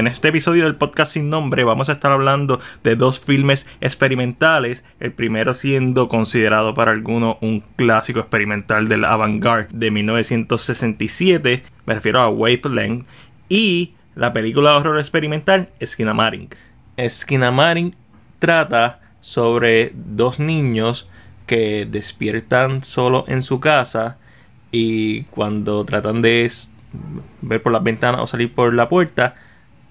En este episodio del podcast sin nombre vamos a estar hablando de dos filmes experimentales, el primero siendo considerado para algunos un clásico experimental del avant-garde de 1967, me refiero a Wavelength, y la película de horror experimental Skinamaring. Skinamaring trata sobre dos niños que despiertan solo en su casa y cuando tratan de ver por las ventanas o salir por la puerta,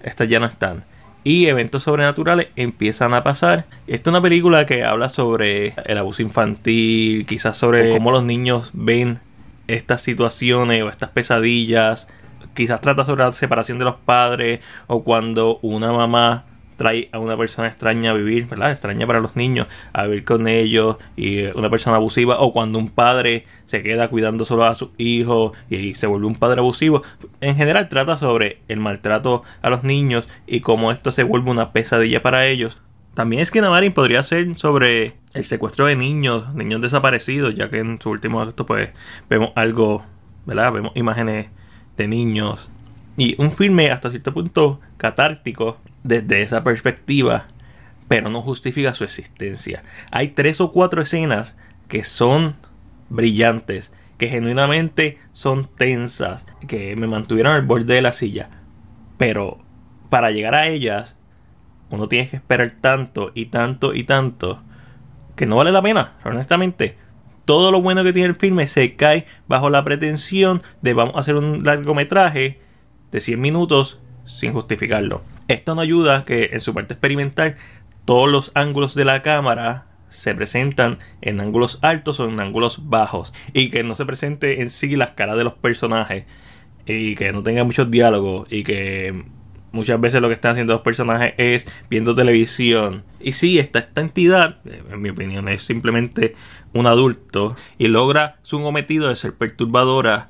estas ya no están. Y eventos sobrenaturales empiezan a pasar. Esta es una película que habla sobre el abuso infantil, quizás sobre cómo los niños ven estas situaciones o estas pesadillas. Quizás trata sobre la separación de los padres o cuando una mamá trae a una persona extraña a vivir, ¿verdad? Extraña para los niños, a vivir con ellos y una persona abusiva, o cuando un padre se queda cuidando solo a sus hijos y se vuelve un padre abusivo. En general trata sobre el maltrato a los niños y cómo esto se vuelve una pesadilla para ellos. También es que Namarin podría ser sobre el secuestro de niños, niños desaparecidos, ya que en su último acto pues vemos algo, ¿verdad? Vemos imágenes de niños. Y un filme hasta cierto punto catártico desde esa perspectiva, pero no justifica su existencia. Hay tres o cuatro escenas que son brillantes, que genuinamente son tensas, que me mantuvieron al borde de la silla. Pero para llegar a ellas, uno tiene que esperar tanto y tanto y tanto que no vale la pena, honestamente. Todo lo bueno que tiene el filme se cae bajo la pretensión de vamos a hacer un largometraje de 100 minutos sin justificarlo. Esto no ayuda que en su parte experimental todos los ángulos de la cámara se presentan en ángulos altos o en ángulos bajos y que no se presente en sí las caras de los personajes y que no tenga muchos diálogos y que muchas veces lo que están haciendo los personajes es viendo televisión. Y sí, esta, esta entidad, en mi opinión, es simplemente un adulto y logra su cometido de ser perturbadora,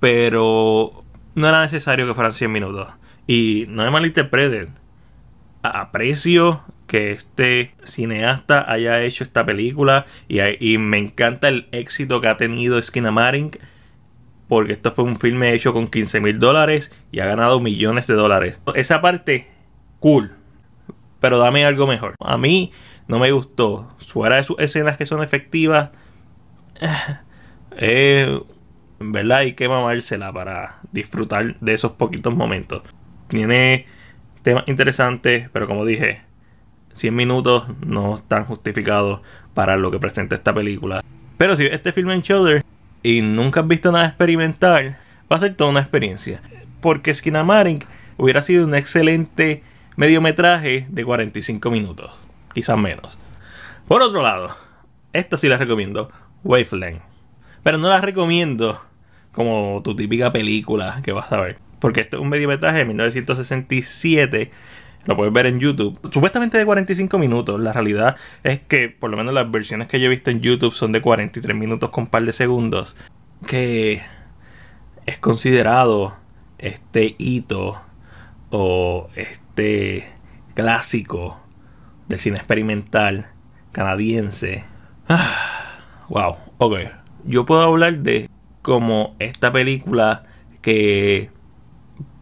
pero no era necesario que fueran 100 minutos. Y no me malinterpreten. Aprecio que este cineasta haya hecho esta película y, me encanta el éxito que ha tenido Skinamaring porque esto fue un filme hecho con 15 mil dólares y ha ganado millones de dólares. Esa parte, cool. Pero dame algo mejor. A mí no me gustó. Fuera de sus escenas que son efectivas. Eh, ¿Verdad? Hay que mamársela para disfrutar de esos poquitos momentos. Tiene temas interesantes, pero como dije, 100 minutos no están justificados para lo que presenta esta película. Pero si este film en Shoulder y nunca has visto nada experimental, va a ser toda una experiencia. Porque Skinamaring hubiera sido un excelente mediometraje de 45 minutos, quizás menos. Por otro lado, esto sí la recomiendo, Wavelength. Pero no la recomiendo como tu típica película que vas a ver. Porque este es un mediometraje de 1967. Lo puedes ver en YouTube. Supuestamente de 45 minutos. La realidad es que, por lo menos las versiones que yo he visto en YouTube son de 43 minutos con un par de segundos. Que es considerado este hito o este clásico del cine experimental canadiense. wow, ok. Yo puedo hablar de como esta película que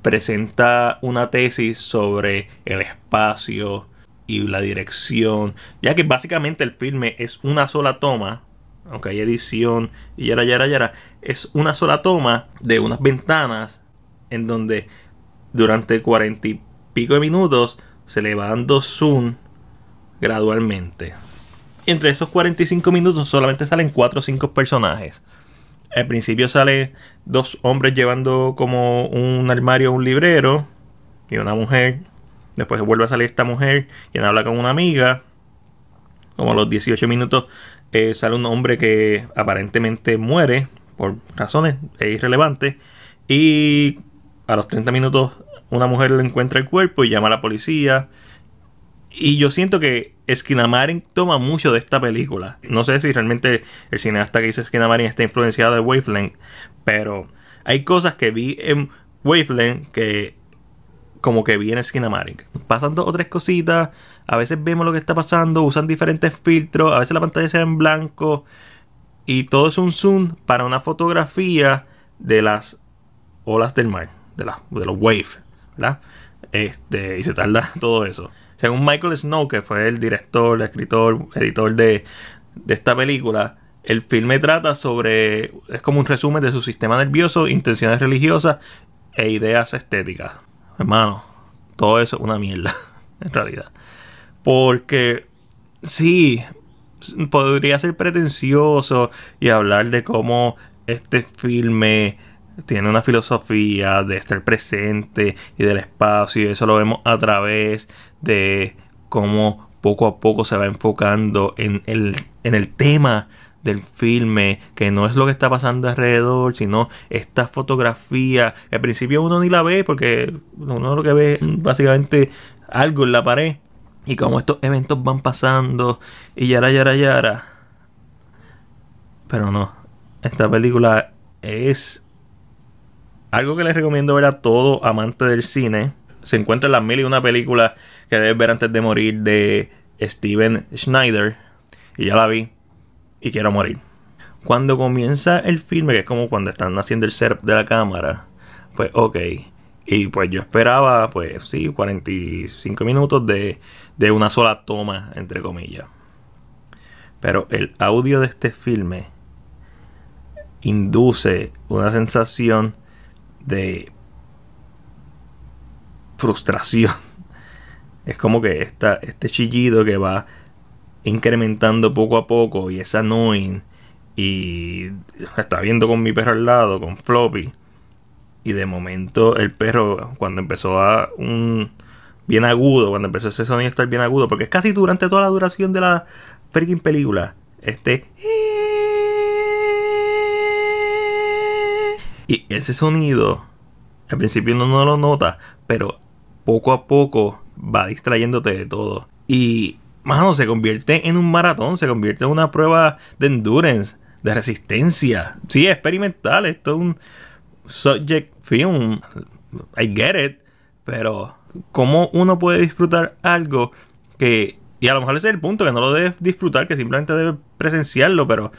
presenta una tesis sobre el espacio y la dirección, ya que básicamente el filme es una sola toma, aunque hay edición y yara yara yara, es una sola toma de unas ventanas en donde durante cuarenta y pico de minutos se le va dando zoom gradualmente. Entre esos 45 minutos solamente salen 4 o 5 personajes. Al principio sale dos hombres llevando como un armario un librero y una mujer. Después vuelve a salir esta mujer quien habla con una amiga. Como a los 18 minutos eh, sale un hombre que aparentemente muere por razones irrelevantes. Y a los 30 minutos una mujer le encuentra el cuerpo y llama a la policía. Y yo siento que Skinamarin toma mucho de esta película. No sé si realmente el cineasta que hizo Skinamarin está influenciado de Wavelength, pero hay cosas que vi en Wavelength que como que vi en Skinamarin. Pasan dos o tres cositas, a veces vemos lo que está pasando, usan diferentes filtros, a veces la pantalla se ve en blanco y todo es un zoom para una fotografía de las olas del mar, de, la, de los waves, ¿verdad? Este, y se tarda todo eso. Según Michael Snow, que fue el director, escritor, editor de, de esta película, el filme trata sobre. Es como un resumen de su sistema nervioso, intenciones religiosas e ideas estéticas. Hermano, todo eso es una mierda, en realidad. Porque, sí, podría ser pretencioso y hablar de cómo este filme tiene una filosofía de estar presente y del espacio eso lo vemos a través de cómo poco a poco se va enfocando en el, en el tema del filme, que no es lo que está pasando alrededor, sino esta fotografía. Al principio uno ni la ve porque uno lo que ve básicamente algo en la pared. Y como estos eventos van pasando y yara, yara, yara. Pero no, esta película es algo que les recomiendo ver a todo amante del cine. Se encuentra en las mil y una películas que debes ver antes de morir de Steven Schneider. Y ya la vi. Y quiero morir. Cuando comienza el filme, que es como cuando están haciendo el setup de la cámara, pues ok. Y pues yo esperaba, pues sí, 45 minutos de, de una sola toma, entre comillas. Pero el audio de este filme induce una sensación de frustración. Es como que esta, este chillido que va incrementando poco a poco y es annoying. Y está viendo con mi perro al lado, con Floppy. Y de momento el perro, cuando empezó a un bien agudo, cuando empezó ese sonido a estar bien agudo, porque es casi durante toda la duración de la freaking película. Este. Y ese sonido, al principio uno no lo nota, pero poco a poco va distrayéndote de todo. Y, mano, se convierte en un maratón, se convierte en una prueba de endurance, de resistencia. Sí, experimental, esto es un subject film. I get it, pero ¿cómo uno puede disfrutar algo que... Y a lo mejor ese es el punto, que no lo debes disfrutar, que simplemente debes presenciarlo, pero...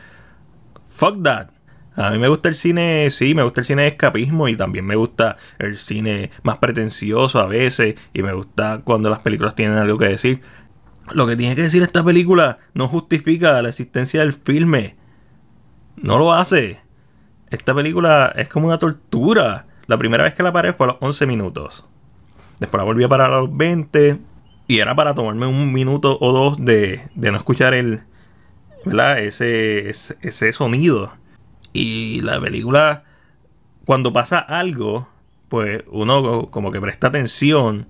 Fuck that. A mí me gusta el cine, sí, me gusta el cine de escapismo y también me gusta el cine más pretencioso a veces y me gusta cuando las películas tienen algo que decir. Lo que tiene que decir esta película no justifica la existencia del filme. No lo hace. Esta película es como una tortura. La primera vez que la paré fue a los 11 minutos. Después la volví a parar a los 20. Y era para tomarme un minuto o dos de, de no escuchar el. ¿Verdad? Ese, ese, ese sonido y la película, cuando pasa algo, pues uno como que presta atención,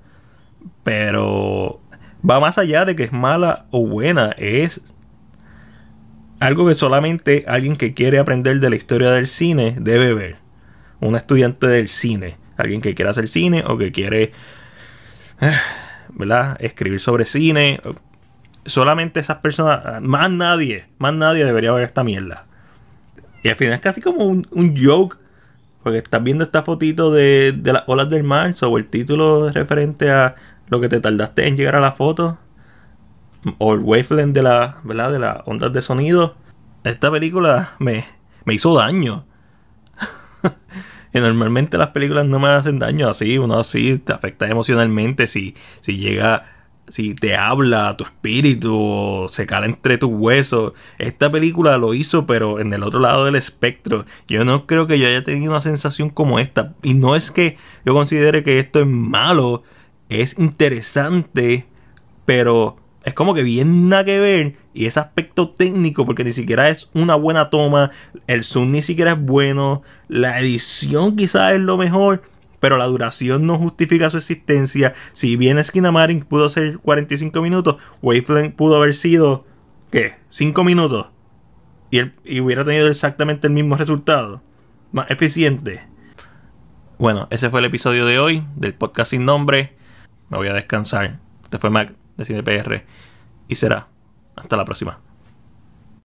pero va más allá de que es mala o buena, es algo que solamente alguien que quiere aprender de la historia del cine debe ver. Un estudiante del cine, alguien que quiera hacer cine o que quiere, ¿verdad? Escribir sobre cine. Solamente esas personas, más nadie, más nadie debería ver esta mierda. Y al final es casi como un, joke. Porque estás viendo esta fotito de, de las olas del mar. O el título referente a lo que te tardaste en llegar a la foto. O el wavelength de la, ¿verdad? De las ondas de sonido. Esta película me, me hizo daño. y normalmente las películas no me hacen daño así. Uno así te afecta emocionalmente si, si llega si te habla tu espíritu o se cala entre tus huesos. Esta película lo hizo, pero en el otro lado del espectro. Yo no creo que yo haya tenido una sensación como esta. Y no es que yo considere que esto es malo, es interesante, pero es como que bien nada que ver. Y ese aspecto técnico, porque ni siquiera es una buena toma, el zoom ni siquiera es bueno, la edición quizás es lo mejor pero la duración no justifica su existencia. Si bien Skinamarin pudo ser 45 minutos, Wavelength pudo haber sido, ¿qué? 5 minutos. Y, y hubiera tenido exactamente el mismo resultado. Más eficiente. Bueno, ese fue el episodio de hoy del podcast sin nombre. Me voy a descansar. Este fue Mac de CinePR. Y será. Hasta la próxima.